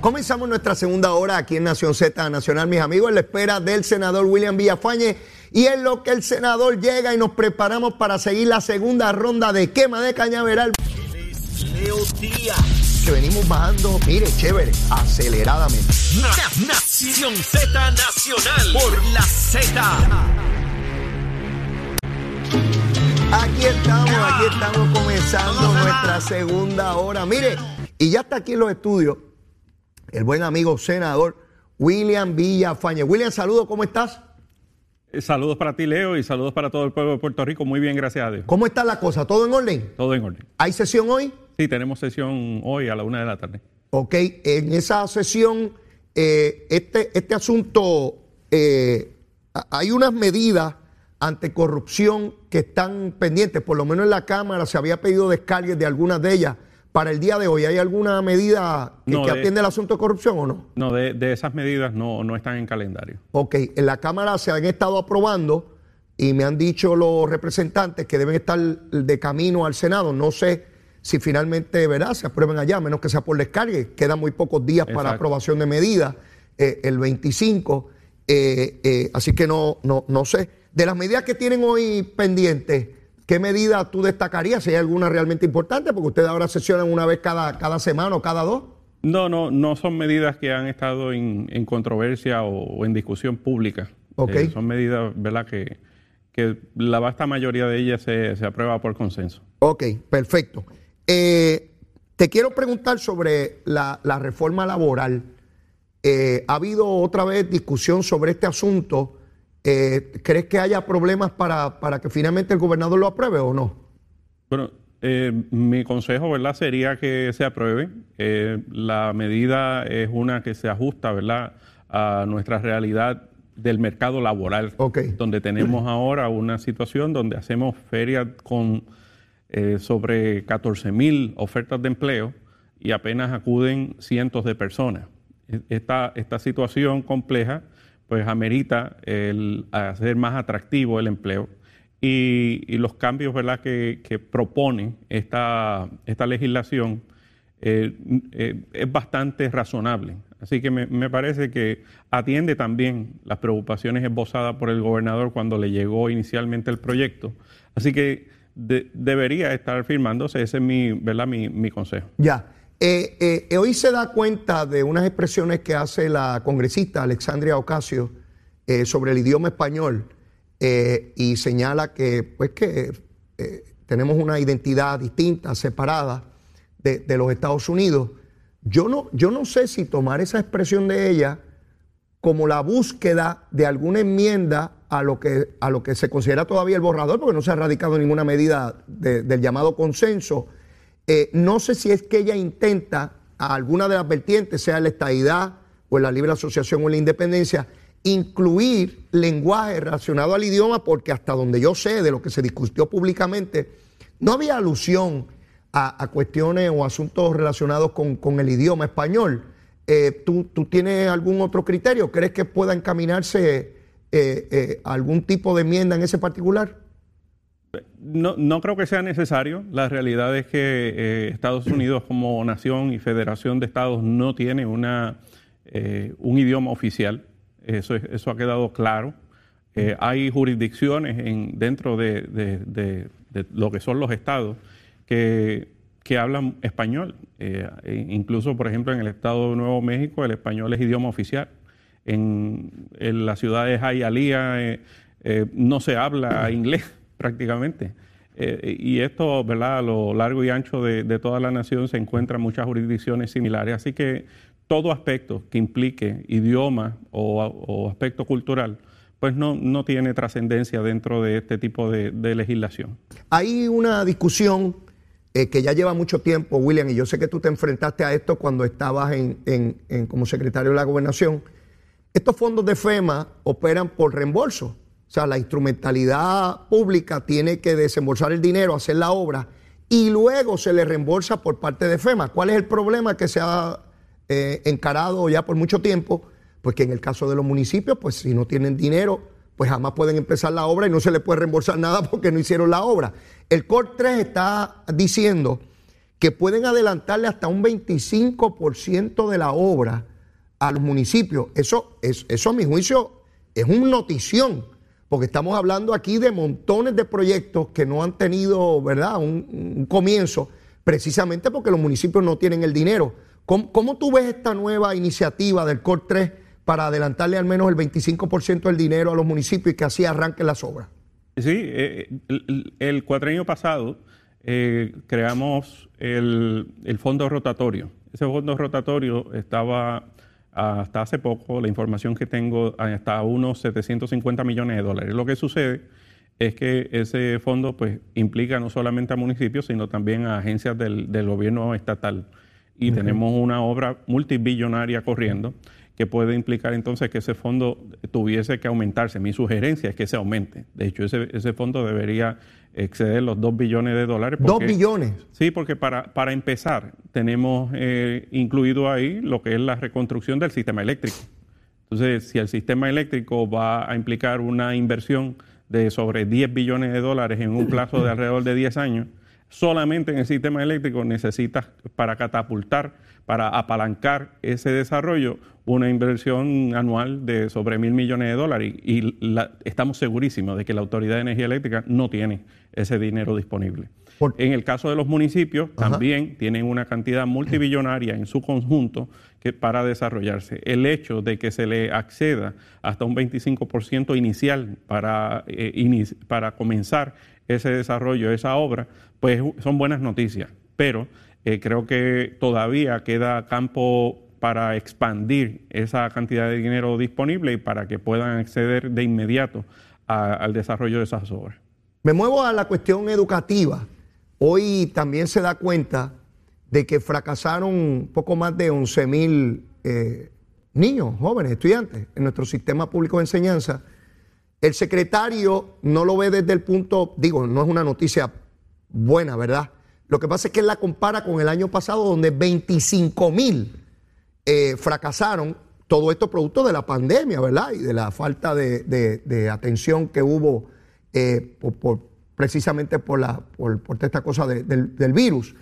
Comenzamos nuestra segunda hora aquí en Nación Z Nacional, mis amigos, en la espera del senador William Villafañe. Y en lo que el senador llega y nos preparamos para seguir la segunda ronda de quema de cañaveral. Leo Díaz. Que venimos bajando, mire, chévere, aceleradamente. Na- Nación Z Nacional por la Z. Aquí estamos, aquí estamos comenzando nuestra segunda hora. Mire, y ya está aquí en los estudios el buen amigo senador William Villafañe. William, saludos, ¿cómo estás? Eh, Saludos para ti, Leo, y saludos para todo el pueblo de Puerto Rico. Muy bien, gracias a Dios. ¿Cómo está la cosa? ¿Todo en orden? Todo en orden. ¿Hay sesión hoy? Sí, tenemos sesión hoy a la una de la tarde. Ok, en esa sesión, eh, este, este asunto, eh, hay unas medidas anticorrupción que están pendientes, por lo menos en la Cámara se había pedido descargues de algunas de ellas. Para el día de hoy, ¿hay alguna medida que, No, que de- atiende el asunto de corrupción o no? No, de, de esas medidas no, no están en calendario. Ok, en la Cámara se han estado aprobando y me han dicho los representantes que deben estar de camino al Senado. No sé si finalmente ¿verdad? se aprueben allá, a menos que sea por descargue. Quedan muy pocos días para aprobación de medidas, eh, el 25. eh, eh, así que no, no, no sé. De las medidas que tienen hoy pendientes, ¿qué medida tú destacarías? Si hay alguna realmente importante, porque ustedes ahora sesionan una vez cada, cada semana o cada dos. No, no, no son medidas que han estado en, en controversia o, o en discusión pública. Ok. Eh, son medidas, ¿verdad?, que, que la vasta mayoría de ellas se, se aprueba por consenso. Ok, perfecto. Eh, te quiero preguntar sobre la, la reforma laboral. Eh, ¿Ha habido otra vez discusión sobre este asunto? Eh, ¿Crees que haya problemas para, para que finalmente el gobernador lo apruebe o no? Bueno, eh, mi consejo, ¿verdad?, sería que se apruebe. Eh, la medida es una que se ajusta, ¿verdad?, a nuestra realidad del mercado laboral, donde tenemos ahora una situación donde hacemos ferias con sobre 14 mil ofertas de empleo y apenas acuden cientos de personas. E- Esta, esta situación compleja pues amerita el hacer más atractivo el empleo y, los cambios ¿verdad? Que, propone esta, esta legislación eh, eh, es bastante razonable. Así que me, parece que atiende también las preocupaciones esbozadas por el gobernador cuando le llegó inicialmente el proyecto. Así que de- debería estar firmándose, ese es mi, ¿verdad? mi, mi consejo. Ya. Eh, eh, hoy se da cuenta de unas expresiones que hace la congresista Alexandria Ocasio eh, sobre el idioma español eh, y señala que, pues, que eh, tenemos una identidad distinta, separada de, los Estados Unidos. Yo no, yo no sé si tomar esa expresión de ella como la búsqueda de alguna enmienda a lo que, a lo que se considera todavía el borrador, porque no se ha radicado ninguna medida de- del llamado consenso. Eh, no sé si es que ella intenta a alguna de las vertientes, sea la estadidad o la libre asociación o la independencia, incluir lenguaje relacionado al idioma, porque hasta donde yo sé de lo que se discutió públicamente, no había alusión a, cuestiones o asuntos relacionados con, el idioma español. Eh, ¿tú, tú tienes algún otro criterio? ¿Crees que pueda encaminarse eh, algún tipo de enmienda en ese particular? No, no creo que sea necesario. La realidad es que eh, Estados Unidos como nación y federación de estados no tiene una, eh, un idioma oficial. Eso, es- eso ha quedado claro. Eh, hay jurisdicciones en, dentro de, de- de- lo que son los estados que, que hablan español. E incluso, por ejemplo, en el estado de Nuevo México el español es idioma oficial. En, en la ciudad de no se habla inglés prácticamente. Eh, y esto, ¿verdad? A lo largo y ancho de, de toda la nación se encuentran muchas jurisdicciones similares. Así que todo aspecto que implique idioma o, aspecto cultural, pues no, no tiene trascendencia dentro de este tipo de, legislación. Hay una discusión eh, que ya lleva mucho tiempo, William, y yo sé que tú te enfrentaste a esto cuando estabas en, como secretario de la gobernación. Estos fondos de FEMA operan por reembolso. O sea, la instrumentalidad pública tiene que desembolsar el dinero, hacer la obra y luego se le reembolsa por parte de FEMA. ¿Cuál es el problema que se ha eh, encarado ya por mucho tiempo, pues que en el caso de los municipios, pues si no tienen dinero, pues jamás pueden empezar la obra y no se les puede reembolsar nada porque no hicieron la obra. El COR 3 está diciendo que pueden adelantarle hasta un 25% de la obra a los municipios. Eso, es, eso a mi juicio es una notición, porque estamos hablando aquí de montones de proyectos que no han tenido, ¿verdad?, un, comienzo, precisamente porque los municipios no tienen el dinero. ¿Cómo, tú ves esta nueva iniciativa del COR 3 para adelantarle al menos el 25% del dinero a los municipios y que así arranquen las obras? Sí, eh, el, el, cuatrenio pasado eh, creamos el, fondo rotatorio. Ese fondo rotatorio estaba hasta hace poco, la información que tengo, hasta unos 750 millones de dólares. Lo que sucede es que ese fondo pues, implica no solamente a municipios, sino también a agencias del, del gobierno estatal y tenemos una obra multibillonaria corriendo que puede implicar entonces que ese fondo tuviese que aumentarse. Mi sugerencia es que se aumente. De hecho, ese, ese fondo debería exceder los 2 billones de dólares. ¿2 billones? Sí, porque para, para empezar tenemos eh, incluido ahí lo que es la reconstrucción del sistema eléctrico. Entonces, si el sistema eléctrico va a implicar una inversión de sobre 10 billones de dólares en un plazo de alrededor de 10 años, solamente en el sistema eléctrico necesitas para catapultar, para apalancar ese desarrollo, una inversión anual de sobre mil millones de dólares. Y, estamos segurísimos de que la Autoridad de Energía Eléctrica no tiene ese dinero disponible. en el caso de los municipios, también tienen una cantidad multibillonaria en su conjunto que para desarrollarse. El hecho de que se le acceda hasta un 25% inicial para, eh, para comenzar ese desarrollo, esa obra, pues son buenas noticias. Pero eh, creo que todavía queda campo para expandir esa cantidad de dinero disponible y para que puedan acceder de inmediato al desarrollo de esas obras. Me muevo a la cuestión educativa. Hoy también se da cuenta de que fracasaron poco más de 11 mil eh, niños, jóvenes, estudiantes en nuestro sistema público de enseñanza el secretario no lo ve desde el punto, digo, no es una noticia buena, ¿verdad? Lo que pasa es que él la compara con el año pasado, donde 25 mil eh, fracasaron. Todo esto producto de la pandemia, ¿verdad? Y de la falta de, atención que hubo eh, precisamente por, esta cosa del, virus.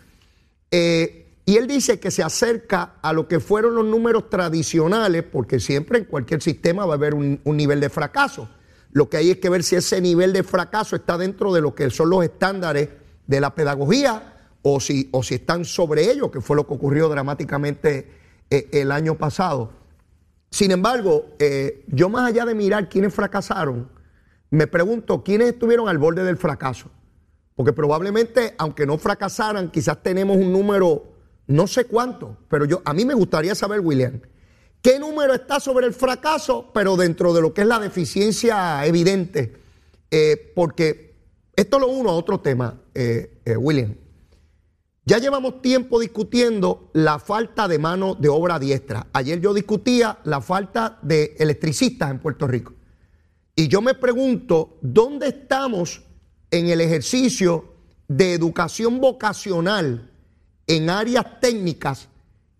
Eh, y él dice que se acerca a lo que fueron los números tradicionales, porque siempre en cualquier sistema va a haber un nivel de fracaso. Lo que hay es que ver si ese nivel de fracaso está dentro de lo que son los estándares de la pedagogía o si, o si están sobre ello, que fue lo que ocurrió dramáticamente eh, el año pasado. Sin embargo, eh, yo más allá de mirar quiénes fracasaron, me pregunto quiénes estuvieron al borde del fracaso. Porque probablemente, aunque no fracasaran, quizás tenemos un número, no sé cuánto, pero yo, a mí me gustaría saber, William, ¿Qué número está sobre el fracaso? Pero dentro de lo que es la deficiencia evidente. Eh, porque esto lo uno a otro tema, eh, eh, William. Ya llevamos tiempo discutiendo la falta de mano de obra diestra. Ayer yo discutía la falta de electricistas en Puerto Rico. Y yo me pregunto, ¿dónde estamos en el ejercicio de educación vocacional en áreas técnicas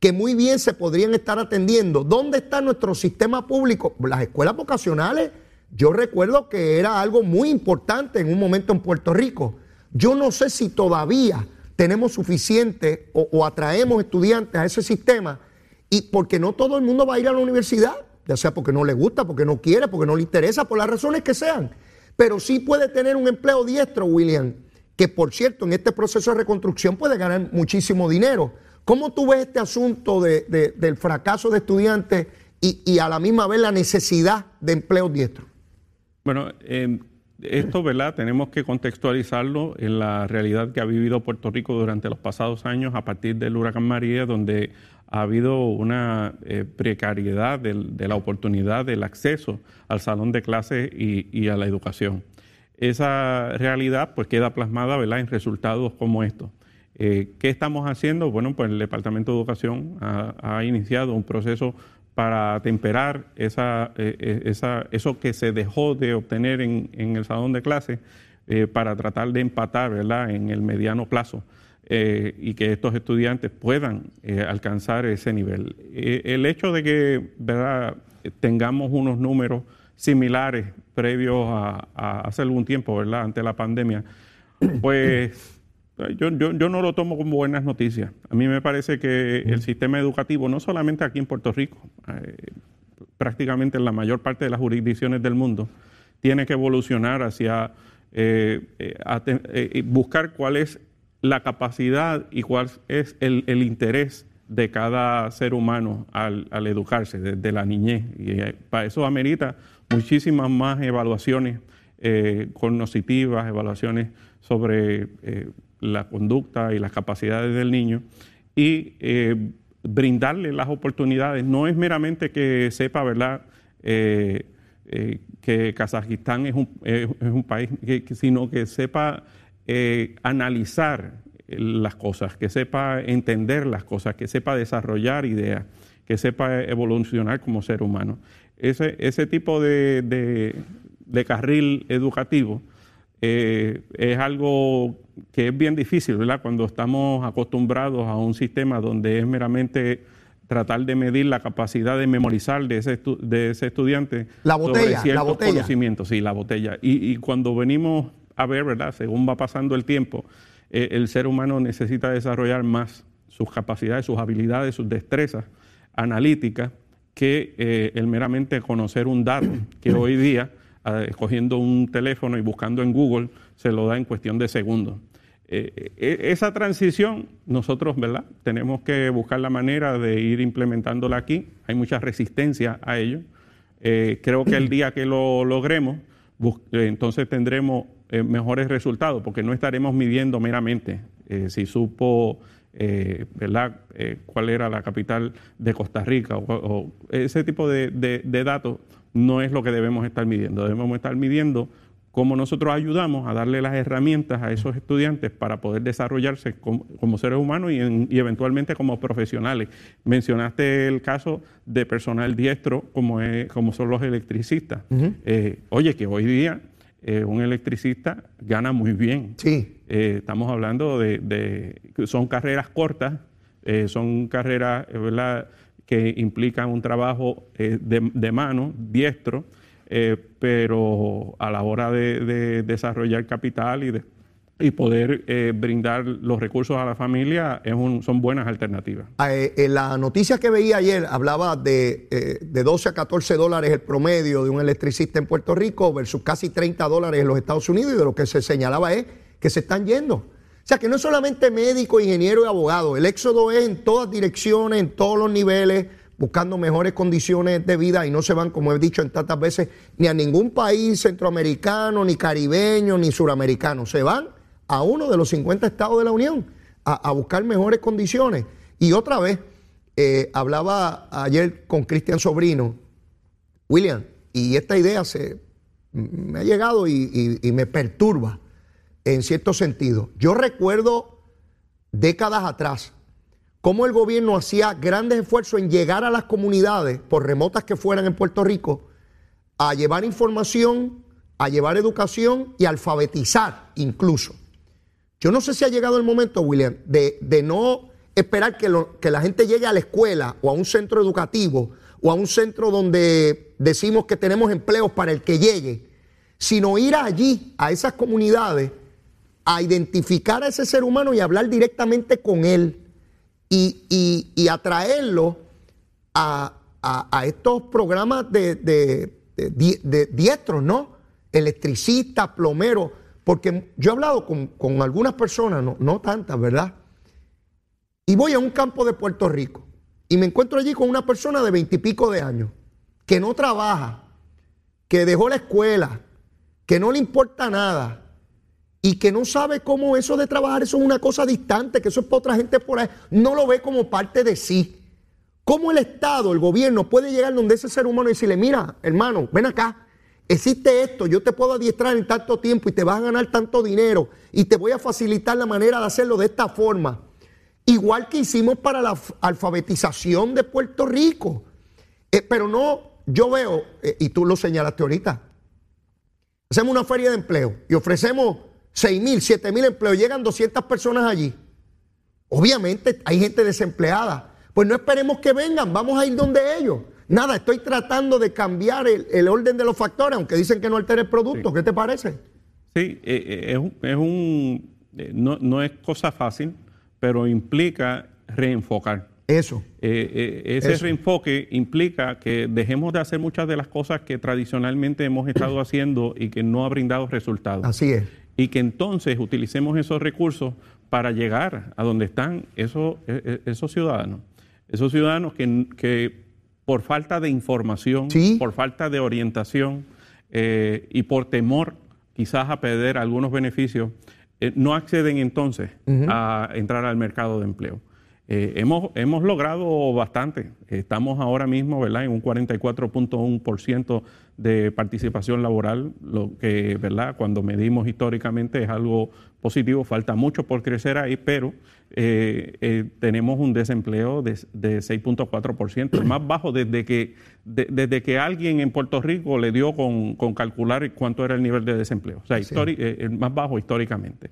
que muy bien se podrían estar atendiendo. ¿Dónde está nuestro sistema público? Las escuelas vocacionales, yo recuerdo que era algo muy importante en un momento en Puerto Rico. Yo no sé si todavía tenemos suficiente o, atraemos estudiantes a ese sistema y porque no todo el mundo va a ir a la universidad, ya sea porque no le gusta, porque no quiere, porque no le interesa, por las razones que sean. Pero sí puede tener un empleo diestro, William, que por cierto en este proceso de reconstrucción puede ganar muchísimo dinero ¿Cómo tú ves este asunto del fracaso de estudiantes y, a la misma vez la necesidad de empleo diestro? Bueno, em, esto, ¿verdad? Tenemos que contextualizarlo en la realidad que ha vivido Puerto Rico durante los pasados años a partir del huracán María, donde ha habido una eh, precariedad de, la oportunidad del acceso al salón de clases y, a la educación. Esa realidad pues queda plasmada ¿verdad? en resultados como estos. Eh, ¿Qué estamos haciendo? Bueno, pues el Departamento de Educación ha, iniciado un proceso para temperar eh, esa, eso que se dejó de obtener en, el salón de clase para tratar de empatar ¿verdad? en el mediano plazo eh, y que estos estudiantes puedan eh, alcanzar ese nivel. Eh, el hecho de que ¿verdad? tengamos unos números similares previos a, hace algún tiempo, ¿verdad? ante la pandemia, pues yo, yo, yo, no lo tomo como buenas noticias. A mí me parece que el sistema educativo, no solamente aquí en Puerto Rico, prácticamente en la mayor parte de las jurisdicciones del mundo, tiene que evolucionar hacia buscar cuál es la capacidad y cuál es el, interés de cada ser humano al, educarse desde la niñez. Y eh, para eso amerita muchísimas más evaluaciones eh, cognitivas, evaluaciones sobre eh, la conducta y las capacidades del niño y brindarle las oportunidades. No es meramente que sepa, ¿verdad? que Kazajistán es un, es un país, sino que sepa eh, analizar las cosas, que sepa entender las cosas, que sepa desarrollar ideas, que sepa evolucionar como ser humano. Ese, ese tipo de, carril educativo eh, es algo que es bien difícil, ¿verdad? Cuando estamos acostumbrados a un sistema donde es meramente tratar de medir la capacidad de memorizar de ese, de ese estudiante la botella, sobre la botella. conocimientos, sí, la botella. Y, y cuando venimos a ver, ¿verdad? Según va pasando el tiempo, eh, el ser humano necesita desarrollar más sus capacidades, sus habilidades, sus destrezas analíticas que eh, el meramente conocer un dato que hoy día, eh, escogiendo un teléfono y buscando en Google, se lo da en cuestión de segundos. E, esa transición nosotros, ¿verdad? Tenemos que buscar la manera de ir implementándola aquí. Hay mucha resistencia a ello. creo que el día que lo logremos, entonces tendremos eh, mejores resultados, porque no estaremos midiendo meramente eh, si supo eh, ¿verdad? cuál era la capital de Costa Rica o, ese tipo de, datos no es lo que debemos estar midiendo. Debemos estar midiendo cómo nosotros ayudamos a darle las herramientas a esos estudiantes para poder desarrollarse como, seres humanos y, eventualmente como profesionales. Mencionaste el caso de personal diestro como, es, como son los electricistas. oye, que hoy día eh, un electricista gana muy bien. Sí. Eh, estamos hablando de, son carreras cortas, eh, son carreras que implican un trabajo de, mano, diestro, pero a la hora de desarrollar capital y de y poder eh, brindar los recursos a la familia es son buenas alternativas. Ah, eh, en la noticia que veía ayer hablaba de, eh, de 12 a 14 dólares el promedio de un electricista en Puerto Rico versus casi 30 dólares en los Estados Unidos y de lo que se señalaba es que se están yendo. O sea que no es solamente médico, ingeniero y abogado, el éxodo es en todas direcciones, en todos los niveles, buscando mejores condiciones de vida y no se van, como he dicho en tantas veces, ni a ningún país centroamericano, ni caribeño, ni suramericano. Se van a uno de los 50 estados de la Unión a, buscar mejores condiciones. Y otra vez, eh, hablaba ayer con Cristian Sobrino, William, y esta idea se, me ha llegado y, me perturba en cierto sentido. Yo recuerdo décadas atrás cómo el gobierno hacía grandes esfuerzos en llegar a las comunidades, por remotas que fueran en Puerto Rico, a llevar información, a llevar educación y alfabetizar incluso. Yo no sé si ha llegado el momento, William, de, no esperar que, que la gente llegue a la escuela o a un centro educativo o a un centro donde decimos que tenemos empleos para el que llegue, sino ir allí, a esas comunidades, a identificar a ese ser humano y hablar directamente con él y, atraerlo a, estos programas de, de diestros, ¿no? Electricistas, plomeros porque yo he hablado con, algunas personas, no, no tantas, ¿verdad? Y voy a un campo de Puerto Rico y me encuentro allí con una persona de veintipico de años que no trabaja, que dejó la escuela, que no le importa nada y que no sabe cómo eso de trabajar eso es una cosa distante, que eso es para otra gente por ahí, no lo ve como parte de sí. ¿Cómo el Estado, el gobierno puede llegar donde ese ser humano y decirle, mira, hermano, ven acá, existe esto, yo te puedo adiestrar en tanto tiempo y te vas a ganar tanto dinero y te voy a facilitar la manera de hacerlo de esta forma? Igual que hicimos para la alfabetización de Puerto Rico. Eh, pero no, yo veo, eh, y tú lo señalaste ahorita, hacemos una feria de empleo y ofrecemos 6 mil, 7 mil empleos, llegan 200 personas allí. Obviamente hay gente desempleada pues no esperemos que vengan, vamos a ir donde ellos. Nada, estoy tratando de cambiar el, orden de los factores, aunque dicen que no altera el producto. ¿Qué te parece? Sí, eh, eh, es, un, eh, no, es cosa fácil, pero implica reenfocar. Eso. ese reenfoque implica que dejemos de hacer muchas de las cosas que tradicionalmente hemos estado haciendo y que no ha brindado resultados. Así es. Y que entonces utilicemos esos recursos para llegar a donde están esos, esos ciudadanos. Esos ciudadanos que, por falta de información, por falta de orientación eh, y por temor quizás a perder algunos beneficios, eh, no acceden entonces a entrar al mercado de empleo. Eh, hemos, hemos logrado bastante. Estamos ahora mismo ¿verdad? en un 44.1% de participación laboral, lo que ¿verdad? cuando medimos históricamente es algo positivo. Falta mucho por crecer ahí, pero eh, eh, tenemos un desempleo de, de 6.4%, el más bajo desde que, desde que alguien en Puerto Rico le dio con, calcular cuánto era el nivel de desempleo. O sea, el más bajo históricamente.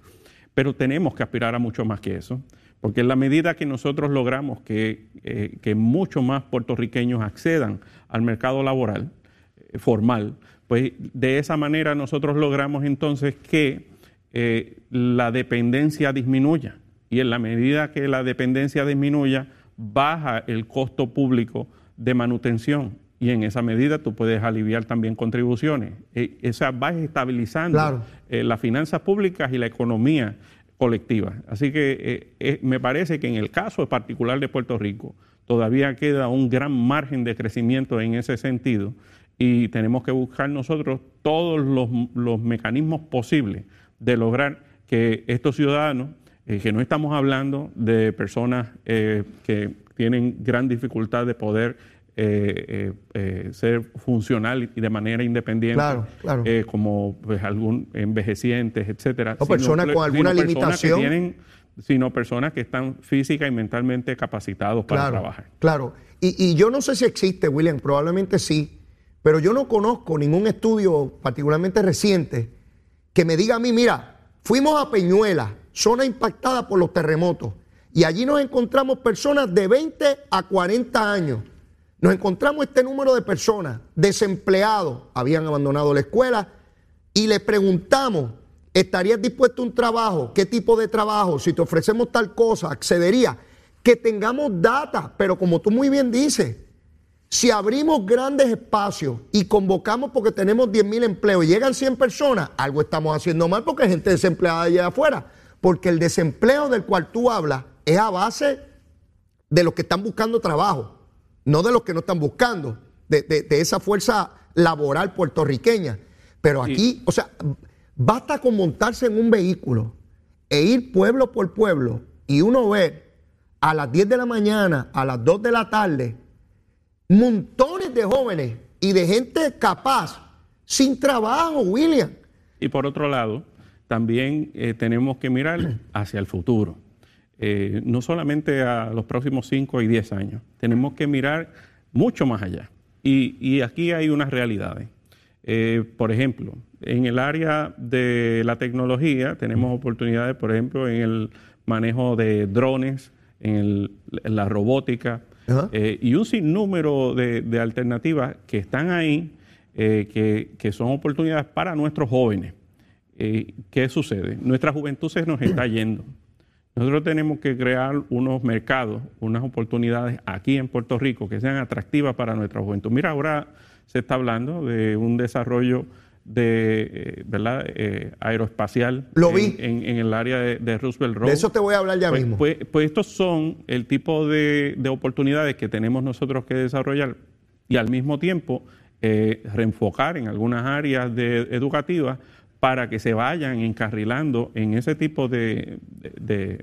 Pero tenemos que aspirar a mucho más que eso. Porque en la medida que nosotros logramos que, eh, muchos más puertorriqueños accedan al mercado laboral eh, formal, pues de esa manera nosotros logramos entonces que eh, la dependencia disminuya. Y en la medida que la dependencia disminuya, baja el costo público de manutención. Y en esa medida tú puedes aliviar también contribuciones. esa va estabilizando las finanzas públicas y la economía colectiva. Así que eh, eh, me parece que en el caso particular de Puerto Rico todavía queda un gran margen de crecimiento en ese sentido y tenemos que buscar nosotros todos los, mecanismos posibles de lograr que estos ciudadanos, eh, que no estamos hablando de personas que tienen gran dificultad de poder eh, eh, ser funcional y de manera independiente, eh, como pues, algún envejecientes, etcétera. O personas con alguna limitación. sino personas que están física y mentalmente capacitados para trabajar. Claro. Y, y yo no sé si existe, William, probablemente sí, pero yo no conozco ningún estudio particularmente reciente que me diga a mí, mira, fuimos a Peñuela, zona impactada por los terremotos, y allí nos encontramos personas de 20 a 40 años nos encontramos este número de personas desempleados, habían abandonado la escuela, y le preguntamos, ¿estarías dispuesto a un trabajo? ¿Qué tipo de trabajo? Si te ofrecemos tal cosa, accedería. Que tengamos data, pero como tú muy bien dices, si abrimos grandes espacios y convocamos porque tenemos 10 mil empleos y llegan 100 personas, algo estamos haciendo mal porque hay gente desempleada allá afuera. Porque el desempleo del cual tú hablas es a base de los que están buscando trabajo no de los que no están buscando, de, esa fuerza laboral puertorriqueña. Pero aquí, o sea, basta con montarse en un vehículo e ir pueblo por pueblo y uno ver a las 10 de la mañana, a las 2 de la tarde, montones de jóvenes y de gente capaz sin trabajo, William. Y por otro lado, también eh, tenemos que mirar hacia el futuro. Eh, no solamente a los próximos 5 y 10 años, tenemos que mirar mucho más allá. Y, aquí hay unas realidades. Eh, por ejemplo, en el área de la tecnología tenemos oportunidades, por ejemplo, en el manejo de drones, en, la robótica eh, y un sinnúmero de, alternativas que están ahí, que, que, son oportunidades para nuestros jóvenes. ¿Qué sucede? Nuestra juventud se nos está yendo. Nosotros tenemos que crear unos mercados, unas oportunidades aquí en Puerto Rico que sean atractivas para nuestra juventud. Mira, ahora se está hablando de un desarrollo de eh, ¿verdad? Eh, aeroespacial Lo vi. En, el área de, Roosevelt Road. De eso te voy a hablar ya pues, mismo. Pues, pues, estos son el tipo de, oportunidades que tenemos nosotros que desarrollar y al mismo tiempo eh, reenfocar en algunas áreas de, educativas para que se vayan encarrilando en ese tipo de,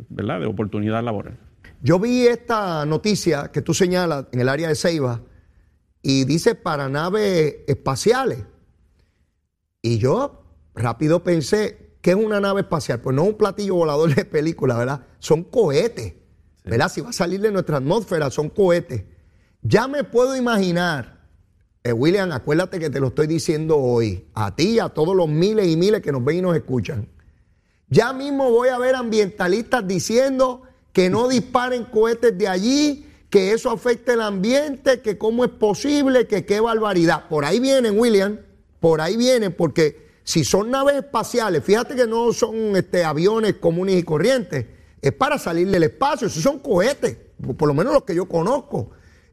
¿verdad? de oportunidad laboral. Yo vi esta noticia que tú señalas en el área de Ceiba y dice para naves espaciales. Y yo rápido pensé, ¿qué es una nave espacial? Pues no es un platillo volador de película, ¿verdad? Son cohetes, ¿verdad? Si va a salir de nuestra atmósfera, son cohetes. Ya me puedo imaginar, eh, William, acuérdate que te lo estoy diciendo hoy, a ti y a todos los miles y miles que nos ven y nos escuchan. Ya mismo voy a ver ambientalistas diciendo que no disparen cohetes de allí, que eso afecte el ambiente, que cómo es posible, que qué barbaridad. Por ahí vienen, William, por ahí vienen, porque si son naves espaciales, fíjate que no son este, aviones comunes y corrientes, es para salir del espacio, si son cohetes, por lo menos los que yo conozco.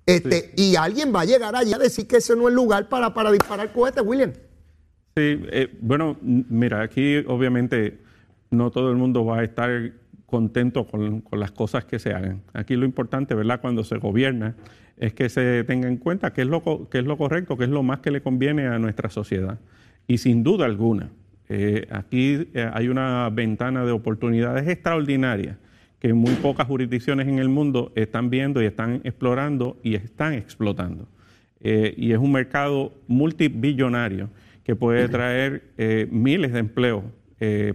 Este, Y alguien va a llegar allá a decir que ese no es el lugar para, para disparar cohetes, William. Sí, eh, bueno, mira, aquí obviamente no todo el mundo va a estar contento con, las cosas que se hagan. Aquí lo importante, ¿verdad? Cuando se gobierna es que se tenga en cuenta qué es lo, qué es lo correcto, qué es lo más que le conviene a nuestra sociedad. Y sin duda alguna, eh, aquí eh, hay una ventana de oportunidades extraordinarias que muy pocas jurisdicciones en el mundo están viendo y están explorando y están explotando. Eh, y es un mercado multibillonario que puede traer eh, miles de empleos eh,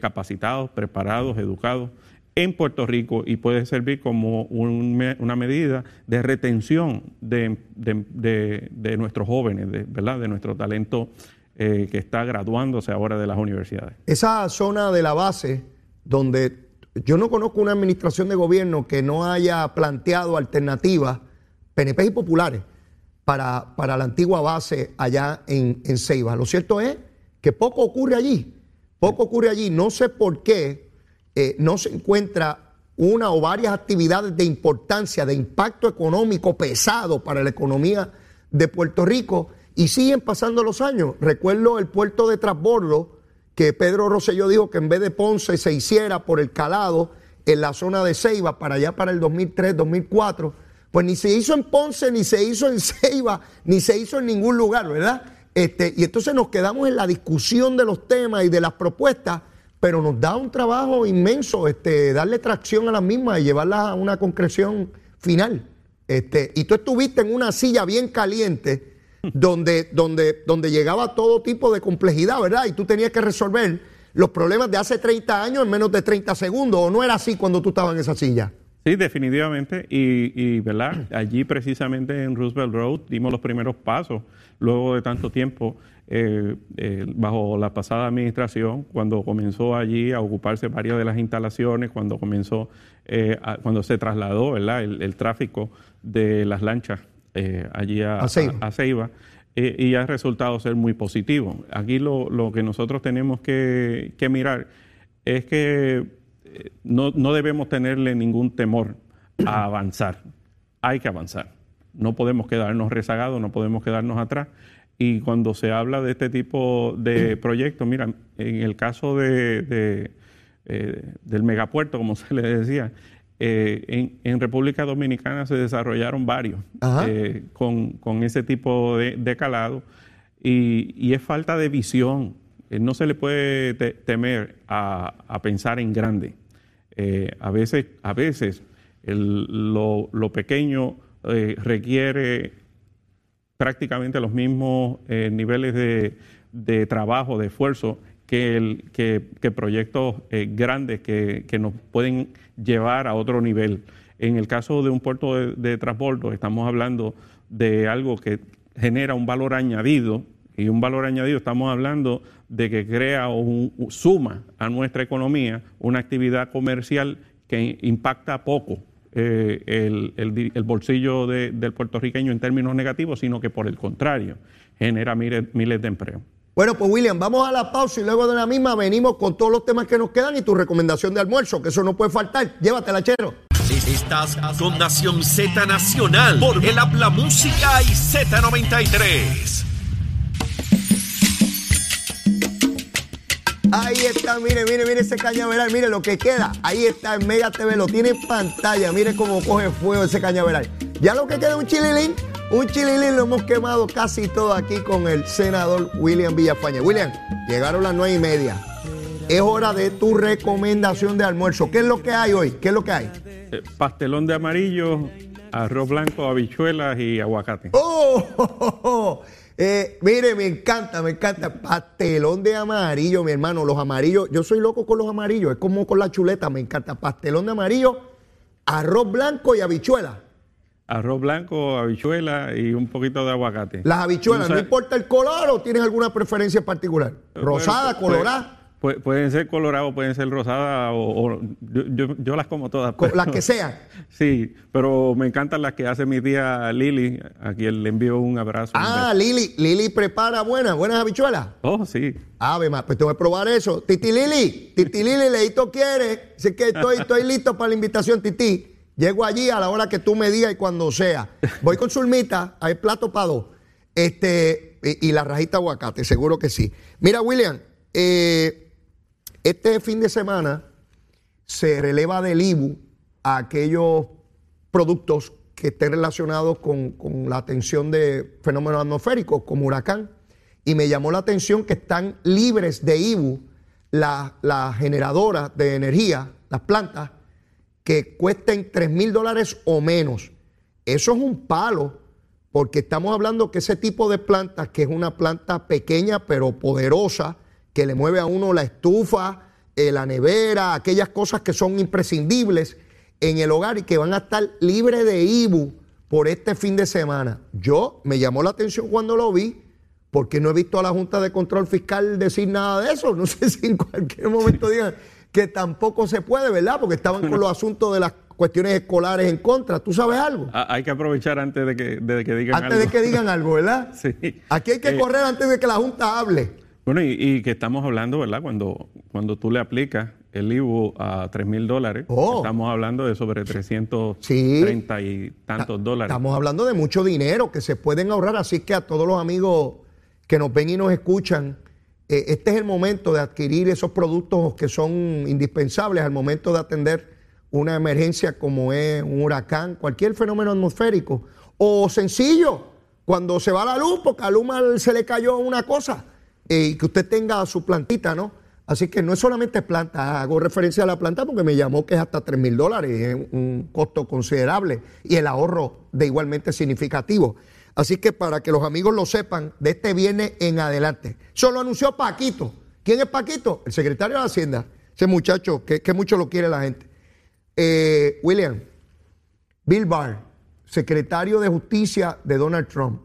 capacitados, preparados, educados en Puerto Rico y puede servir como una medida de retención de, nuestros jóvenes, de, ¿verdad? de nuestro talento que está graduándose ahora de las universidades. Esa zona de la base donde yo no conozco una administración de gobierno que no haya planteado alternativas, PNP y populares, para, para la antigua base allá en, en Ceiba. Lo cierto es que poco ocurre allí, poco ocurre allí. No sé por qué eh, no se encuentra una o varias actividades de importancia, de impacto económico pesado para la economía de Puerto Rico y siguen pasando los años. Recuerdo el puerto de transbordo que Pedro Rosselló dijo que en vez de Ponce se hiciera por el calado en la zona de Ceiba para allá para el 2003, 2004, pues ni se hizo en Ponce, ni se hizo en Ceiba, ni se hizo en ningún lugar, ¿verdad? Este, y entonces nos quedamos en la discusión de los temas y de las propuestas, pero nos da un trabajo inmenso este, darle tracción a las mismas y llevarlas a una concreción final. Este, y tú estuviste en una silla bien caliente donde, donde, donde llegaba todo tipo de complejidad, ¿verdad? Y tú tenías que resolver los problemas de hace 30 años en menos de 30 segundos, ¿o no era así cuando tú estabas en esa silla? Sí, definitivamente. Y, ¿verdad? Allí precisamente en Roosevelt Road dimos los primeros pasos, luego de tanto tiempo, eh, eh, bajo la pasada administración, cuando comenzó allí a ocuparse varias de las instalaciones, cuando comenzó, eh, cuando se trasladó, ¿verdad? el tráfico de las lanchas eh, allí a, Ceiba, eh, y ha resultado ser muy positivo. Aquí lo, que nosotros tenemos que, mirar es que eh, no, debemos tenerle ningún temor a avanzar. Hay que avanzar. No podemos quedarnos rezagados, no podemos quedarnos atrás. Y cuando se habla de este tipo de proyectos, mira, en el caso de, del megapuerto, como se le decía, eh, en, República Dominicana se desarrollaron varios eh, con, ese tipo de, calado y, es falta de visión. Eh, no se le puede temer a, pensar en grande. a veces, a veces lo, pequeño requiere prácticamente los mismos niveles de, de trabajo, de esfuerzo que, el, que, proyectos eh, grandes que, nos pueden llevar a otro nivel. En el caso de un puerto de, de transbordo, estamos hablando de algo que genera un valor añadido, y un valor añadido estamos hablando de que crea o suma a nuestra economía una actividad comercial que impacta poco eh, el, bolsillo del puertorriqueño en términos negativos, sino que por el contrario genera miles de empleos. Bueno, pues William, vamos a la pausa y luego de la misma venimos con todos los temas que nos quedan y tu recomendación de almuerzo, que eso no puede faltar. Llévatela, chero. Estás con Nación Z Nacional por el Habla Música y Z93. Ahí está, mire, mire, mire ese cañaveral, mire lo que queda. Ahí está en Mega TV, lo tiene en pantalla, mire cómo coge fuego ese cañaveral. Ya lo que queda es un chililín un chililín lo hemos quemado casi todo aquí con el senador William Villafañe. William, llegaron las nueve y media. Es hora de tu recomendación de almuerzo. ¿Qué es lo que hay hoy? ¿Qué es lo que hay? Eh, pastelón de amarillo, arroz blanco, habichuelas y aguacate. ¡Oh! Eh, mire, me encanta, me encanta. Pastelón de amarillo, mi hermano. Los amarillos, yo soy loco con los amarillos, es como con la chuleta, me encanta. Pastelón de amarillo, arroz blanco y habichuela. Arroz blanco, habichuela y un poquito de aguacate. Las habichuelas, no importa el color o tienes alguna preferencia particular. Rosada, Bueno, pues- colorada, Pu- pueden ser colorados, pueden ser rosadas o, o- yo, yo- yo las como todas. pero- las que sean. Sí, pero me encantan las que hace mi tía Lili, a quien le envío un abrazo. Ah. Lili, Lili prepara buenas, buenas habichuelas. Oh, sí. Ave más, pues tengo que probar eso. Titi Lili, Titi Lili, Leito quiere. Así que estoy, estoy listo para la invitación, Titi. Llego allí a la hora que tú me digas y cuando sea. Voy con Zulmita, hay plato para dos. Este, y, la rajita aguacate, seguro que sí. Mira, William, eh, este fin de semana se releva del IBU a aquellos productos que estén relacionados con, con la atención de fenómenos atmosféricos como huracán. Y me llamó la atención que están libres de IBU las las generadoras de energía, las plantas, que cuesten 3 mil dólares o menos. Eso es un palo, porque estamos hablando que ese tipo de plantas, que es una planta pequeña pero poderosa, que le mueve a uno la estufa, eh, la nevera, aquellas cosas que son imprescindibles en el hogar y que van a estar libres de IBU por este fin de semana. Yo me llamó la atención cuando lo vi, porque no he visto a la Junta de Control Fiscal decir nada de eso. No sé si en cualquier momento digan que tampoco se puede, ¿verdad? Porque estaban con los asuntos de las cuestiones escolares en contra. ¿Tú sabes algo? Ah, hay que aprovechar antes de que, de que digan Antes de algo. que digan algo, ¿verdad? Sí. Aquí hay que Eh, correr antes de que la Junta hable. Bueno, y, y que estamos hablando, ¿verdad? Cuando, cuando tú le aplicas el IBU a 3 mil dólares, Oh. estamos hablando de sobre 330 y tantos dólares. Estamos hablando de mucho dinero que se pueden ahorrar, así que a todos los amigos que nos ven y nos escuchan, eh, este es el momento de adquirir esos productos que son indispensables al momento de atender una emergencia como es un huracán, cualquier fenómeno atmosférico. O sencillo, cuando se va la luz, porque a Luma se le cayó una cosa, eh, y que usted tenga su plantita, ¿no? Así que no es solamente planta, hago referencia a la planta porque me llamó que es hasta 3 mil dólares, es un costo considerable y el ahorro de igualmente significativo. Así que para que los amigos lo sepan, de este viernes en adelante. Eso lo anunció Paquito. ¿Quién es Paquito? El secretario de Hacienda. Ese muchacho que, mucho lo quiere la gente. Eh, William, Bill Barr, secretario de Justicia de Donald Trump,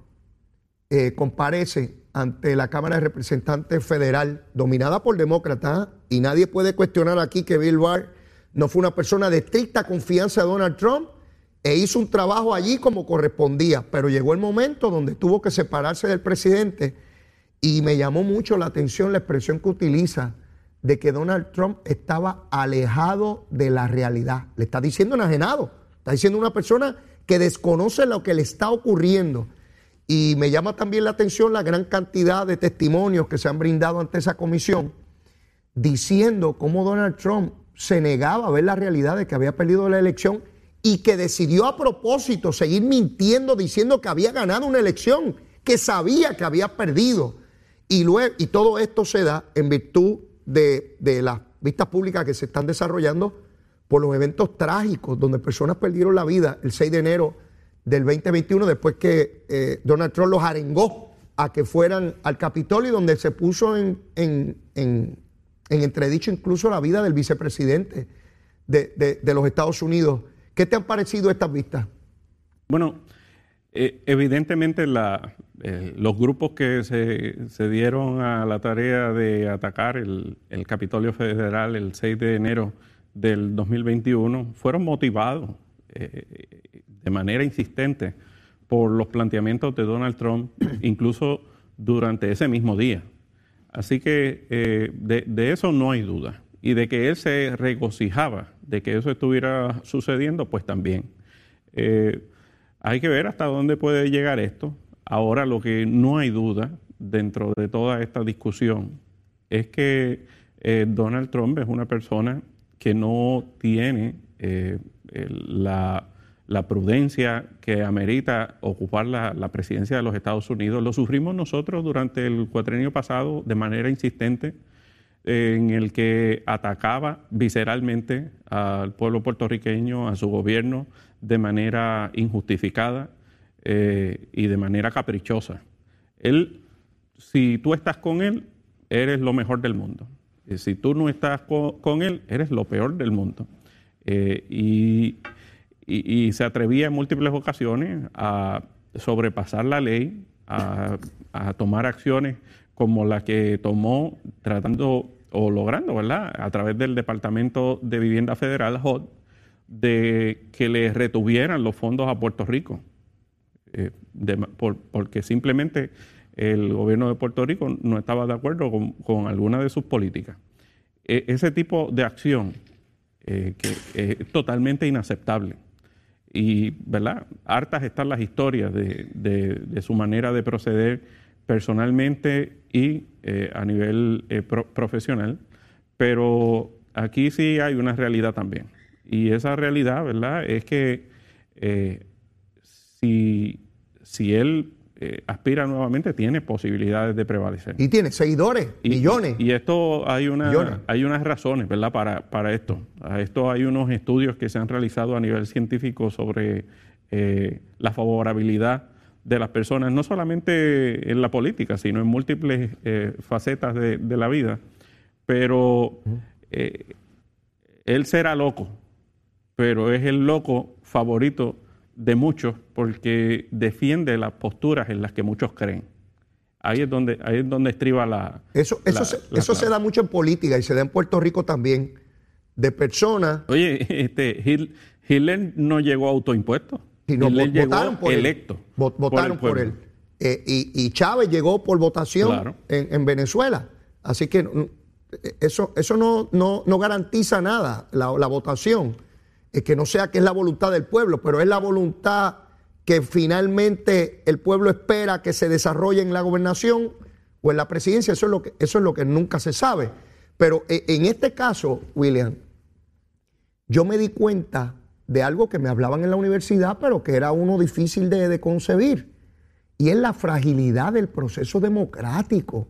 eh, comparece ante la Cámara de Representantes Federal, dominada por demócratas, y nadie puede cuestionar aquí que Bill Barr no fue una persona de estricta confianza de Donald Trump e hizo un trabajo allí como correspondía, pero llegó el momento donde tuvo que separarse del presidente y me llamó mucho la atención la expresión que utiliza de que Donald Trump estaba alejado de la realidad. Le está diciendo enajenado, está diciendo una persona que desconoce lo que le está ocurriendo. Y me llama también la atención la gran cantidad de testimonios que se han brindado ante esa comisión diciendo cómo Donald Trump se negaba a ver la realidad de que había perdido la elección y que decidió a propósito seguir mintiendo diciendo que había ganado una elección, que sabía que había perdido. Y, luego, y todo esto se da en virtud de, de las vistas públicas que se están desarrollando por los eventos trágicos donde personas perdieron la vida el 6 de enero del 2021 después que eh, Donald Trump los arengó a que fueran al Capitolio donde se puso en, en- en- en entredicho incluso la vida del vicepresidente de, de- de los Estados Unidos. ¿Qué te han parecido estas vistas? Bueno, eh, evidentemente la- eh, los grupos que se, se dieron a la tarea de atacar el, el Capitolio Federal el 6 de enero del 2021 fueron motivados eh, de manera insistente por los planteamientos de Donald Trump, incluso durante ese mismo día. Así que de, de eso no hay duda. Y de que él se regocijaba de que eso estuviera sucediendo, pues también. Eh, hay que ver hasta dónde puede llegar esto. Ahora lo que no hay duda dentro de toda esta discusión es que eh, Donald Trump es una persona que no tiene eh, la prudencia que amerita ocupar la, la presidencia de los Estados Unidos. Lo sufrimos nosotros durante el cuatrenio pasado de manera insistente. En el que atacaba visceralmente al pueblo puertorriqueño, a su gobierno, de manera injustificada eh, y de manera caprichosa. Él, si tú estás con él, eres lo mejor del mundo. Y si tú no estás con, él, eres lo peor del mundo. Eh, y, se atrevía en múltiples ocasiones a sobrepasar la ley, a, a tomar acciones como la que tomó tratando o logrando, ¿verdad? A través del Departamento de Vivienda Federal, HOD, de que le retuvieran los fondos a Puerto Rico, eh, porque simplemente el gobierno de Puerto Rico no estaba de acuerdo con, alguna de sus políticas. E, ese tipo de acción eh, es totalmente inaceptable. Y, ¿verdad? Hartas están las historias de su manera de proceder personalmente y eh, a nivel eh, profesional, pero aquí sí hay una realidad también. Y esa realidad, ¿verdad?, es que eh, si, si él aspira nuevamente, tiene posibilidades de prevalecer. Y tiene seguidores, millones. Y esto hay, una, hay unas razones, ¿verdad?, para, para esto. A esto hay unos estudios que se han realizado a nivel científico sobre la favorabilidad de las personas, no solamente en la política, sino en múltiples eh, facetas de, la vida. Pero eh, él será loco, pero es el loco favorito de muchos porque defiende las posturas en las que muchos creen. Ahí es donde, ahí es donde estriba la... Eso, eso, se, eso se da mucho en política y se da en Puerto Rico también, de personas... Oye, este, Hitler no llegó a autoimpuestos votaron por electo. Él. Votaron por, él. Eh, y, Chávez llegó por votación en, Venezuela. Así que mm, eso, eso no, no, garantiza nada, la, votación. Es que no sea que es la voluntad del pueblo, pero es la voluntad que finalmente el pueblo espera que se desarrolle en la gobernación o en la presidencia. Eso es lo que, eso es lo que nunca se sabe. Pero eh, en este caso, William, yo me di cuenta de algo que me hablaban en la universidad, pero que era uno difícil de, concebir. Y es la fragilidad del proceso democrático.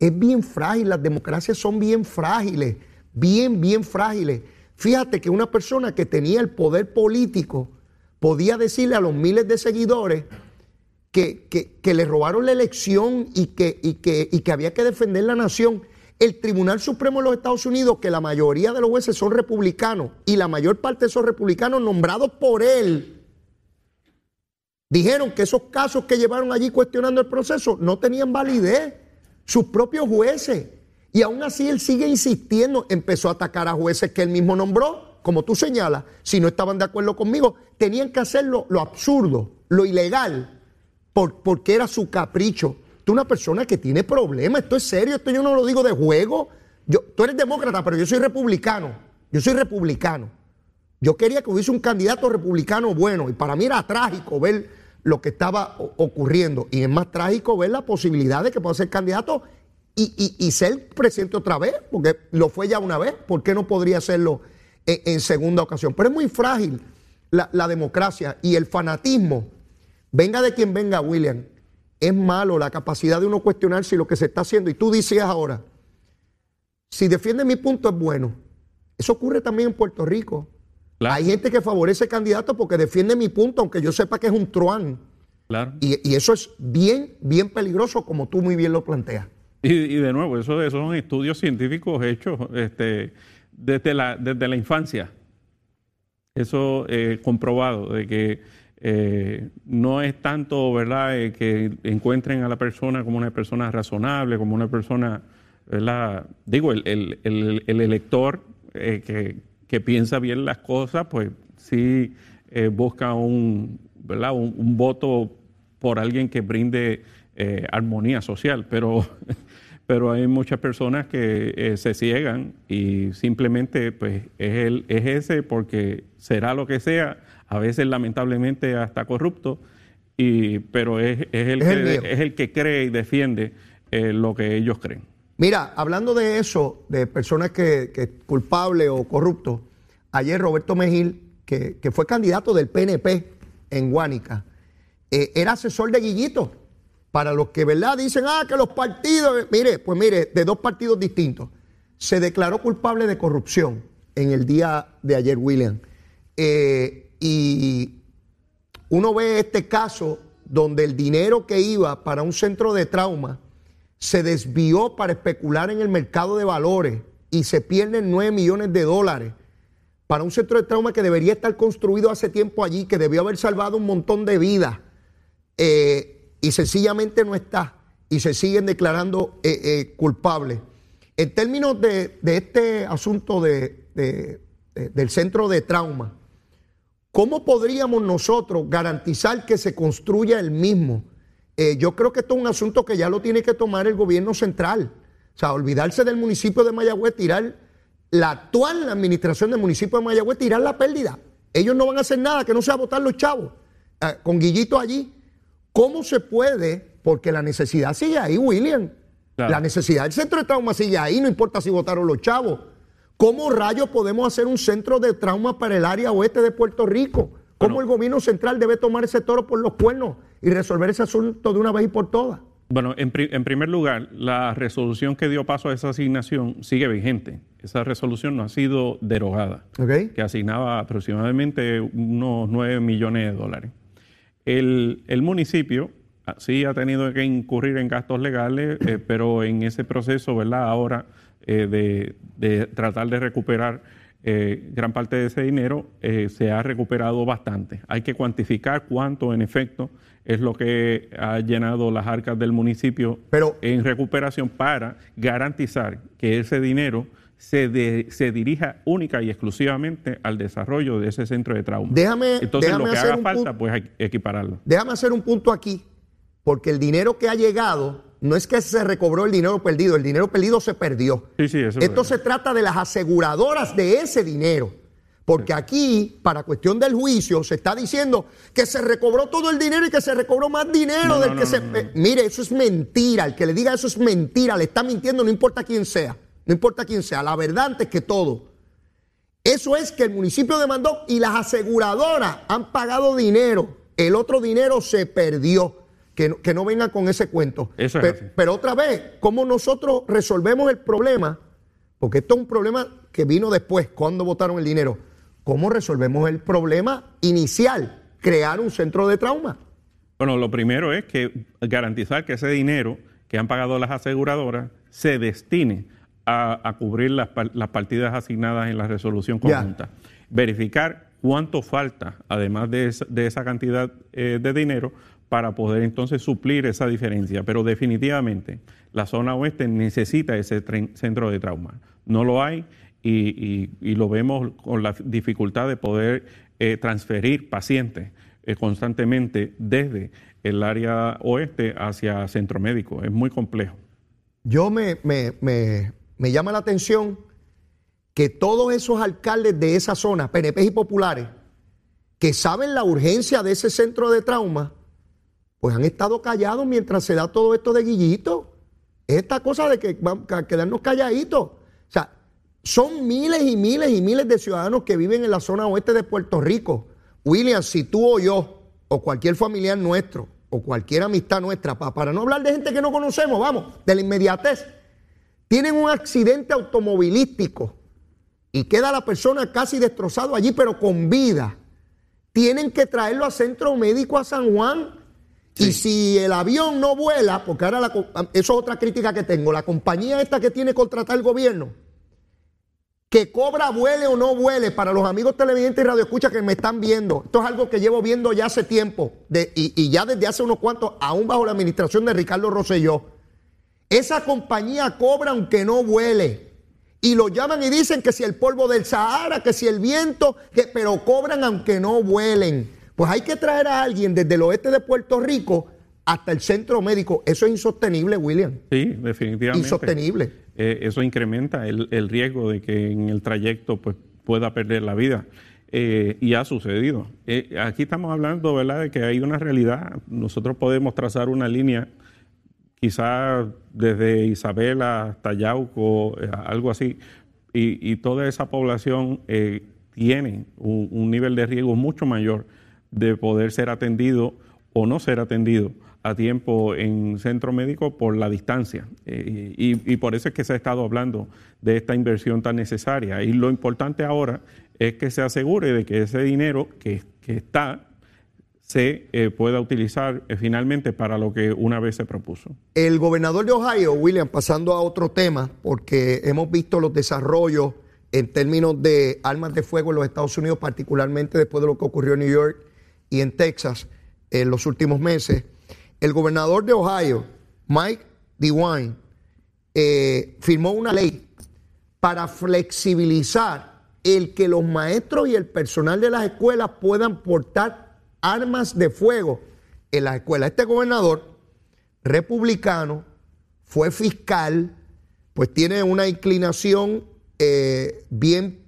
Es bien frágil, las democracias son bien frágiles, bien, bien frágiles. Fíjate que una persona que tenía el poder político podía decirle a los miles de seguidores que, que, le robaron la elección y que, y que, y que había que defender la nación el Tribunal Supremo de los Estados Unidos, que la mayoría de los jueces son republicanos y la mayor parte de esos republicanos nombrados por él, dijeron que esos casos que llevaron allí cuestionando el proceso no tenían validez, sus propios jueces. Y aún así él sigue insistiendo, empezó a atacar a jueces que él mismo nombró, como tú señalas, si no estaban de acuerdo conmigo, tenían que hacerlo lo absurdo, lo ilegal, porque era su capricho una persona que tiene problemas, esto es serio, esto yo no lo digo de juego. Tú eres demócrata, pero yo soy republicano. Yo soy republicano. Yo quería que hubiese un candidato republicano bueno y para mí era trágico ver lo que estaba ocurriendo y es más trágico ver la posibilidad de que pueda ser candidato y, ser presidente otra vez, porque lo fue ya una vez, ¿por qué no podría hacerlo en, segunda ocasión? Pero es muy frágil la democracia y el fanatismo, venga de quien venga, William, es malo la capacidad de uno cuestionar si lo que se está haciendo, y tú dices ahora, si defiende mi punto es bueno. Eso ocurre también en Puerto Rico. Hay gente que favorece candidato porque defiende mi punto, aunque yo sepa que es un truán. Claro. Y, eso es bien, bien peligroso, como tú muy bien lo planteas. Y, de nuevo, eso, esos son estudios científicos hechos este, desde, la, desde la infancia. Eso eh, comprobado, de que eh, no es tanto, ¿verdad?, eh, que encuentren a la persona como una persona razonable, como una persona, ¿verdad? Digo, el, elector eh, que, piensa bien las cosas, pues sí busca un, ¿verdad? Un, voto por alguien que brinde armonía social, pero, pero hay muchas personas que se ciegan y simplemente pues es, el, es ese porque será lo que sea a veces lamentablemente hasta corrupto, y, pero es, el, que, es el que cree y defiende eh, lo que ellos creen. Mira, hablando de eso, de personas que, que culpables o corruptos, ayer Roberto Mejil, que, fue candidato del PNP en Guánica, eh, era asesor de Guillito. Para los que, ¿verdad? Dicen, ah, que los partidos, mire, pues mire, de dos partidos distintos. se declaró culpable de corrupción en el día de ayer, William. Eh, y uno ve este caso donde el dinero que iba para un centro de trauma se desvió para especular en el mercado de valores y se pierden 9 millones de dólares para un centro de trauma que debería estar construido hace tiempo allí, que debió haber salvado un montón de vidas, eh, y sencillamente no está, y se siguen declarando eh, eh, culpables. En términos de, este asunto de, del centro de trauma, ¿cómo podríamos nosotros garantizar que se construya el mismo? yo creo que esto es un asunto que ya lo tiene que tomar el gobierno central. O sea, olvidarse del municipio de Mayagüez, tirar la actual administración del municipio de Mayagüez tirar la pérdida. Ellos no van a hacer nada que no sea votar los chavos. Eh, con Guillito allí. ¿Cómo se puede? Porque la necesidad sigue ahí, William. La necesidad del centro de trauma sigue ahí, no importa si votaron los chavos. ¿Cómo rayos podemos hacer un centro de trauma para el área oeste de Puerto Rico? ¿Cómo el gobierno central debe tomar ese toro por los cuernos y resolver ese asunto de una vez y por todas? Bueno, en, primer lugar, la resolución que dio paso a esa asignación sigue vigente. Esa resolución no ha sido derogada, que asignaba aproximadamente unos 9 millones de dólares. El, municipio ah, sí ha tenido que incurrir en gastos legales, eh, pero en ese proceso, ¿verdad? Ahora eh, de, tratar de recuperar eh, gran parte de ese dinero, se ha recuperado bastante. Hay que cuantificar cuánto en efecto es lo que ha llenado las arcas del municipio en recuperación para garantizar que ese dinero se, se dirija única y exclusivamente al desarrollo de ese centro de trauma. Déjame, Entonces, lo que haga falta, pues equipararlo. Déjame hacer un punto aquí, porque el dinero que ha llegado no es que se recobró el dinero perdido, el dinero perdido se perdió. Sí, sí, eso Esto se trata de las aseguradoras de ese dinero. Porque aquí, para cuestión del juicio, se está diciendo que se recobró todo el dinero y que se recobró más dinero del que se... Mire, eso es mentira. El que le diga eso es mentira. Le está mintiendo, no importa quién sea. No importa quién sea. La verdad antes que todo. Eso es que el municipio demandó y las aseguradoras han pagado dinero. El otro dinero se perdió. Que no, que no venga con ese cuento. Eso es pero, pero otra vez, ¿cómo nosotros resolvemos el problema? Porque esto es un problema que vino después, cuando votaron el dinero ¿Cómo resolvemos el problema inicial? Crear un centro de trauma. Bueno, lo primero es que garantizar que ese dinero que han pagado las aseguradoras se destine a, cubrir las, partidas asignadas en la resolución conjunta. Verificar cuánto falta, además de esa, cantidad eh, de dinero, para poder entonces suplir esa diferencia. Pero definitivamente la zona oeste necesita ese centro de trauma. No lo hay y, lo vemos con la dificultad de poder eh, transferir pacientes eh, constantemente desde el área oeste hacia centro médico. Es muy complejo. Yo me, me, me, llama la atención que todos esos alcaldes de esa zona, PNP y populares, que saben la urgencia de ese centro de trauma, pues han estado callados mientras se da todo esto de Guillito. Esta cosa de que vamos a quedarnos calladitos. O sea, son miles y miles y miles de ciudadanos que viven en la zona oeste de Puerto Rico. William, si tú o yo, o cualquier familiar nuestro, o cualquier amistad nuestra, para no hablar de gente que no conocemos, vamos, de la inmediatez, tienen un accidente automovilístico y queda la persona casi destrozado allí, pero con vida. Tienen que traerlo a centro médico a San Juan. Y si el avión no vuela, porque ahora la, eso es otra crítica que tengo, la compañía esta que tiene contratar el gobierno, que cobra vuele o no vuele para los amigos televidentes y radioescuchas que me están viendo. Esto es algo que llevo viendo ya hace tiempo y, ya desde hace unos cuantos, aún bajo la administración de Ricardo Rosselló. Esa compañía cobra aunque no vuele. Y lo llaman y dicen que si el polvo del Sahara, que si el viento, que, pero cobran aunque no vuelen. Pues hay que traer a alguien desde el oeste de Puerto Rico hasta el centro médico. Eso es insostenible, William. Sí, definitivamente. Insostenible. Eh, eso incrementa el, riesgo de que en el trayecto pues, pueda perder la vida. Eh, y ha sucedido. Eh, aquí estamos hablando, ¿verdad?, de que hay una realidad. Nosotros podemos trazar una línea, quizás desde Isabela hasta Yauco, algo así, y, toda esa población tiene un, un, nivel de riesgo mucho mayor de poder ser atendido o no ser atendido a tiempo en centro médico por la distancia. Eh, y, por eso es que se ha estado hablando de esta inversión tan necesaria. Y lo importante ahora es que se asegure de que ese dinero que, está se eh, pueda utilizar eh, finalmente para lo que una vez se propuso. El gobernador de Ohio, William, pasando a otro tema, porque hemos visto los desarrollos en términos de armas de fuego en los Estados Unidos, particularmente después de lo que ocurrió en New York y en Texas en los últimos meses el gobernador de Ohio, Mike DeWine, eh, firmó una ley para flexibilizar el que los maestros y el personal de las escuelas puedan portar armas de fuego en las escuelas. Este gobernador republicano fue fiscal, pues tiene una inclinación eh, bien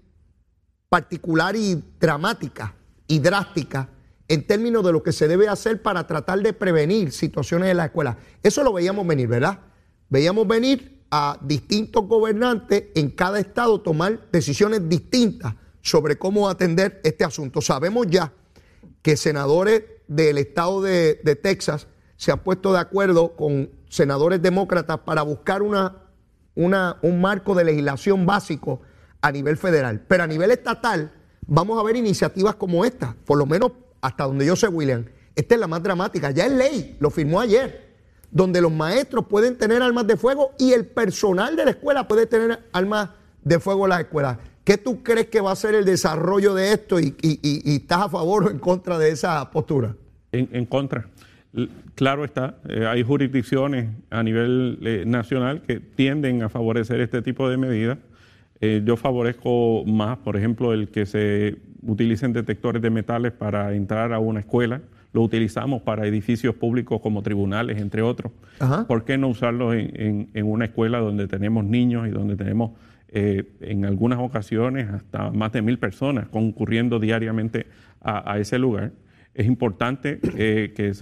particular y dramática y drástica en términos de lo que se debe hacer para tratar de prevenir situaciones en la escuela. Eso lo veíamos venir, ¿verdad? Veíamos venir a distintos gobernantes en cada estado tomar decisiones distintas sobre cómo atender este asunto. Sabemos ya que senadores del estado de, Texas se han puesto de acuerdo con senadores demócratas para buscar una, un marco de legislación básico a nivel federal. Pero a nivel estatal vamos a ver iniciativas como esta, por lo menos hasta donde yo sé, William, esta es la más dramática. Ya es ley, lo firmó ayer, donde los maestros pueden tener armas de fuego y el personal de la escuela puede tener armas de fuego en las escuelas. ¿Qué tú crees que va a ser el desarrollo de esto y, estás a favor o en contra de esa postura? En, contra. Claro está, eh, hay jurisdicciones a nivel eh, nacional que tienden a favorecer este tipo de medidas. Eh, yo favorezco más, por ejemplo, el que se utilicen detectores de metales para entrar a una escuela. Lo utilizamos para edificios públicos como tribunales, entre otros. ¿Por qué no usarlo en, una escuela donde tenemos niños y donde tenemos eh, en algunas ocasiones hasta más de mil personas concurriendo diariamente a, ese lugar? Es importante eh, que,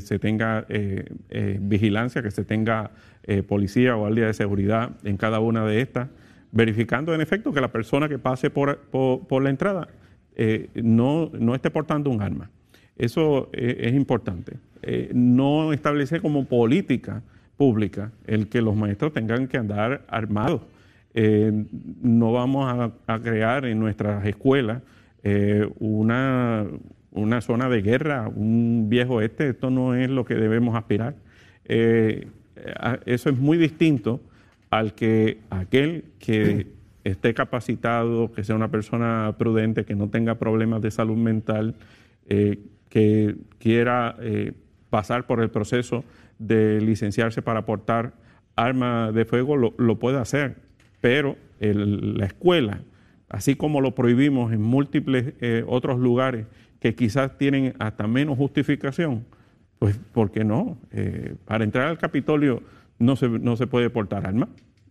se, tenga eh, vigilancia, que se tenga policía o guardia de seguridad en cada una de estas, verificando en efecto que la persona que pase por, por la entrada no, no esté portando un arma. Eso es importante. No establecer como política pública el que los maestros tengan que andar armados. No vamos a, crear en nuestras escuelas una, una, zona de guerra, un viejo este. Esto no es lo que debemos aspirar. eso es muy distinto al que aquel que esté capacitado, que sea una persona prudente, que no tenga problemas de salud mental, eh, que quiera eh, pasar por el proceso de licenciarse para portar armas de fuego, lo, puede hacer. Pero la escuela, así como lo prohibimos en múltiples eh, otros lugares que quizás tienen hasta menos justificación, pues ¿por qué no? para entrar al Capitolio no se, no se puede portar armas.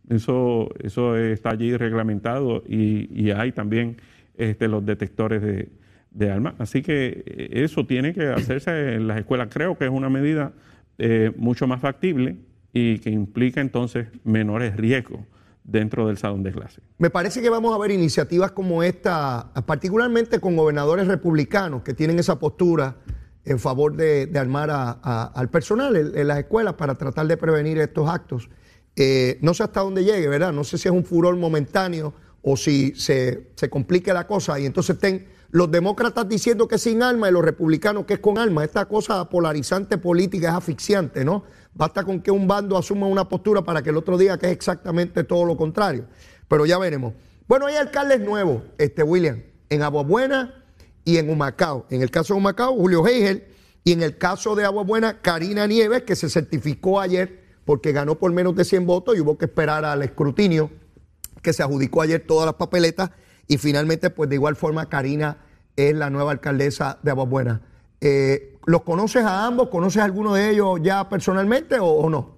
Eso, eso está allí reglamentado y, hay también este, los detectores de, armas. Así que eh, eso tiene que hacerse en las escuelas. Creo que es una medida eh, mucho más factible y que implica entonces menores riesgos dentro del salón de clase. Me parece que vamos a ver iniciativas como esta, particularmente con gobernadores republicanos que tienen esa postura en favor de, armar al personal en, las escuelas para tratar de prevenir estos actos. Eh, no sé hasta dónde llegue, ¿verdad? No sé si es un furor momentáneo o si se, complique la cosa y entonces estén los demócratas diciendo que es sin alma y los republicanos que es con alma. Esta cosa polarizante política es asfixiante, ¿no? Basta con que un bando asuma una postura para que el otro diga que es exactamente todo lo contrario. Pero ya veremos. Bueno, hay alcaldes nuevos, este William, en Aguabuena y en Humacao. En el caso de Humacao, Julio Heigel, y en el caso de Aguabuena, Karina Nieves, que se certificó ayer porque ganó por menos de 100 votos y hubo que esperar al escrutinio que se adjudicó ayer todas las papeletas y finalmente, pues de igual forma, Karina es la nueva alcaldesa de Aguabuena. Eh, ¿Los conoces a ambos? ¿Conoces a alguno de ellos ya personalmente o, no?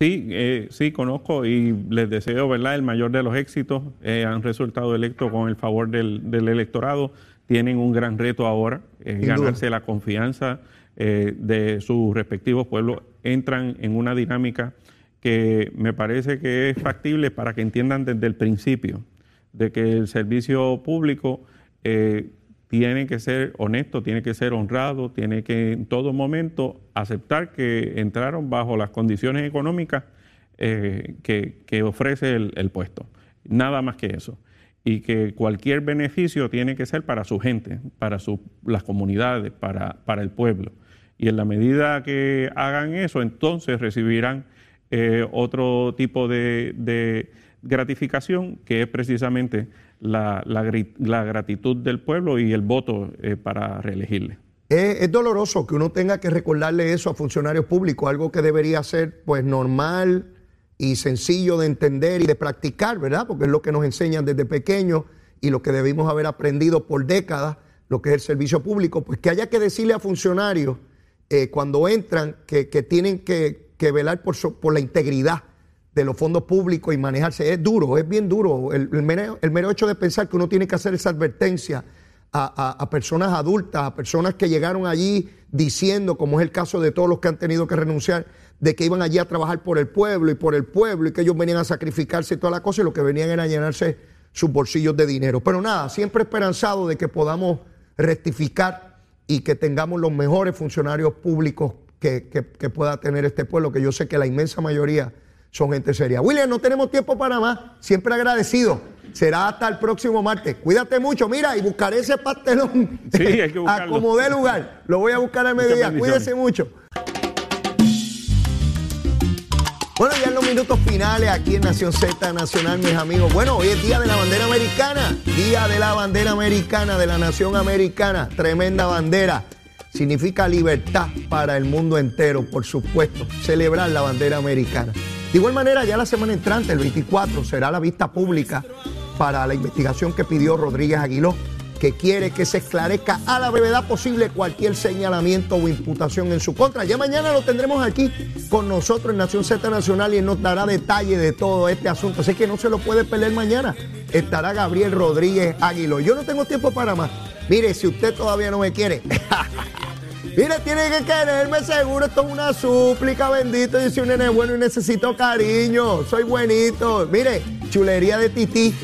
Sí, eh, sí, conozco y les deseo ¿verdad? el mayor de los éxitos. Eh, han resultado electos con el favor del, electorado. Tienen un gran reto ahora, ganarse la confianza de sus respectivos pueblos entran en una dinámica que me parece que es factible para que entiendan desde el principio de que el servicio público eh, tiene que ser honesto, tiene que ser honrado, tiene que en todo momento aceptar que entraron bajo las condiciones económicas eh, que, ofrece el, puesto. Nada más que eso. Y que cualquier beneficio tiene que ser para su gente, para las comunidades, para, el pueblo. Y en la medida que hagan eso, entonces recibirán eh, otro tipo de gratificación, que es precisamente la, la, gratitud del pueblo y el voto eh, para reelegirle. Es, doloroso que uno tenga que recordarle eso a funcionarios públicos, algo que debería ser pues normal y sencillo de entender y de practicar, ¿verdad? Porque es lo que nos enseñan desde pequeños y lo que debimos haber aprendido por décadas, lo que es el servicio público, pues que haya que decirle a funcionarios eh, cuando entran que, tienen que, velar por, por la integridad de los fondos públicos y manejarse. Es duro, es bien duro. El, mero, hecho de pensar que uno tiene que hacer esa advertencia a, personas adultas, a personas que llegaron allí diciendo, como es el caso de todos los que han tenido que renunciar, de que iban allí a trabajar por el pueblo y por el pueblo y que ellos venían a sacrificarse y toda la cosa y lo que venían era llenarse sus bolsillos de dinero. Pero nada, siempre esperanzado de que podamos rectificar y que tengamos los mejores funcionarios públicos que, que pueda tener este pueblo, que yo sé que la inmensa mayoría son gente seria. William, no tenemos tiempo para más. Siempre agradecido. Será hasta el próximo martes. Cuídate mucho, mira, y buscaré ese pastelón. Sí, hay que buscarlo. Como de lugar. Lo voy a buscar al mediodía. Cuídese mucho. Bueno, ya en los minutos finales aquí en Nación Z Nacional, mis amigos. Bueno, hoy es Día de la Bandera Americana. Día de la Bandera Americana, de la Nación Americana. Tremenda bandera. Significa libertad para el mundo entero, por supuesto. Celebrar la bandera americana. De igual manera, ya la semana entrante, el 24, será la vista pública para la investigación que pidió Rodríguez Aguiló, que quiere que se esclarezca a la brevedad posible cualquier señalamiento o imputación en su contra. Ya mañana lo tendremos aquí con nosotros en Nación Z Nacional y nos dará detalle de todo este asunto. Así que no se lo puede perder mañana. Estará Gabriel Rodríguez Aguiló. Yo no tengo tiempo para más. Mire, si usted todavía no me quiere. Mire, tiene que quererme seguro, esto es una súplica, bendito. Yo soy un nene bueno y necesito cariño. Soy buenito. Mire, chulería de tití.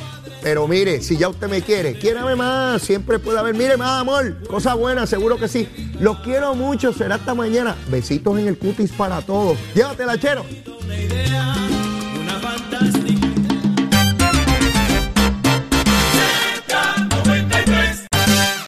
Pero mire, si ya usted me quiere, quiérame más. Siempre puede haber, mire más amor. Cosa buena, seguro que sí. Los quiero mucho. Será hasta mañana. Besitos en el cutis para todos. Llévatela, chero.